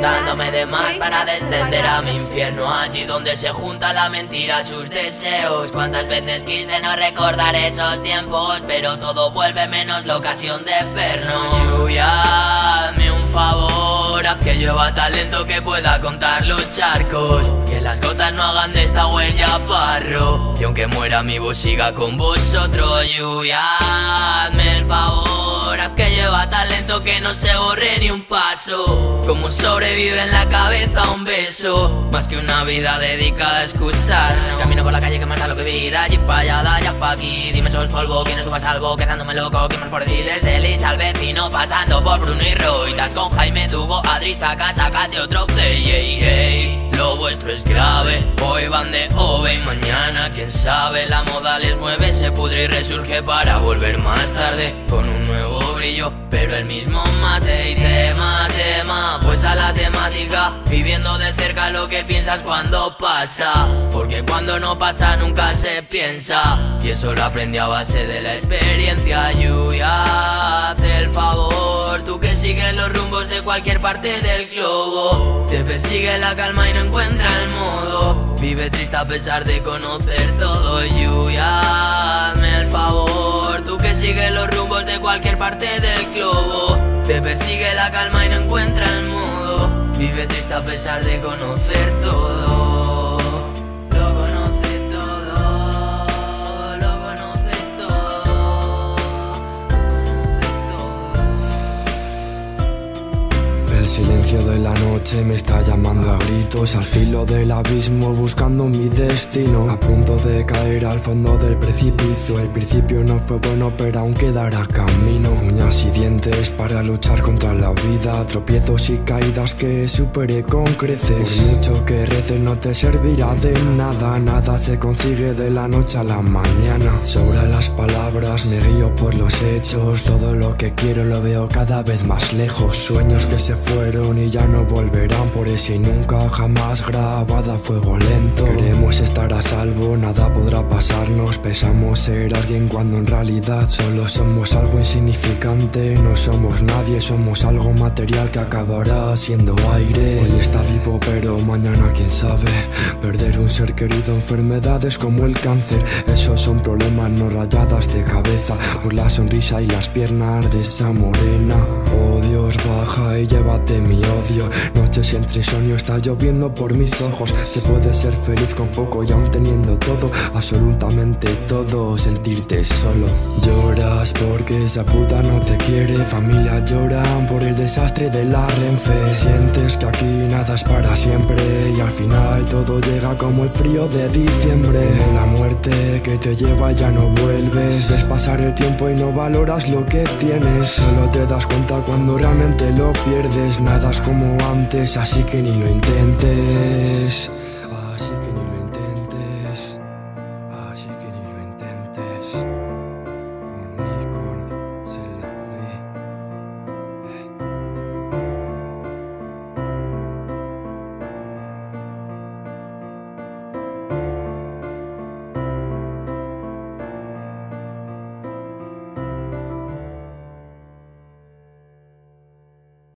dándome de más para descender a mi infierno, allí donde se junta la mentira, sus deseos. Cuántas veces quise no recordar esos tiempos, pero todo vuelve menos la ocasión de vernos. Lluvia, hazme un favor, haz que llueva talento que pueda contar los charcos, que las gotas no hagan de esta huella barro, y aunque muera mi voz siga con vosotros. Lluvia, hazme que no se borre ni un paso. Como sobrevive en la cabeza un beso, más que una vida dedicada a escuchar. Camino por la calle que mata lo que vida, allí pa' allá, de allá pa' aquí. Dime sos polvo, quién estuvo a salvo, quedándome loco, quién más por ti desde Liz al vecino, pasando por Bruno y Roy. Tas con Jaime, Dugo, Adri, Zaca, sácate otro play, ey, ey. Quién sabe, la moda les mueve, se pudre y resurge para volver más tarde con un nuevo brillo, pero el mismo mate y tema, tema, pues a la temática, viviendo de cerca lo que piensas cuando pasa, porque cuando no pasa nunca se piensa, y eso lo aprendí a base de la experiencia, cualquier parte del globo, te persigue la calma y no encuentra el modo, vive triste a pesar de conocer todo, lluvia, hazme el favor, tú que sigues los rumbos de cualquier parte del globo, te persigue la calma y no encuentra el modo, vive triste a pesar de conocer todo. De la noche me está llamando a gritos Al filo del abismo buscando mi destino. A punto de caer al fondo del precipicio El principio no fue bueno pero aún quedará camino. Uñas y dientes para luchar contra la vida Tropiezos y caídas que superé con creces. Mucho que reces no te servirá de nada Nada se consigue de la noche a la mañana. Sobra las palabras, me guío por los hechos. Todo lo que quiero lo veo cada vez más lejos. Sueños que se fueron y ya no volverán Por ese nunca jamás grabada fuego lento. Queremos estar a salvo, nada podrá pasarnos. Pensamos ser alguien cuando en realidad solo somos algo insignificante. No somos nadie, somos algo material que acabará siendo aire. Hoy está vivo pero mañana quién sabe. Perder un ser querido, enfermedades como el cáncer. Esos son problemas, no rayadas cabeza Por la sonrisa y las piernas de esa morena. Oh Dios, baja y llévate mi odio. Noches entre insomnio está lloviendo por mis ojos. Se puede ser feliz con poco y aún teniendo todo Absolutamente todo, sentirte solo. Lloras porque esa puta no te quiere Familia lloran por el desastre de la Renfe. Sientes que aquí nada es para siempre Y al final todo llega como el frío de diciembre. La muerte que te lleva ya no vuelves Ves pasar el tiempo y no valoras lo que tienes. Solo te das cuenta cuando realmente lo pierdes. Nada es como antes, así que ni lo intentes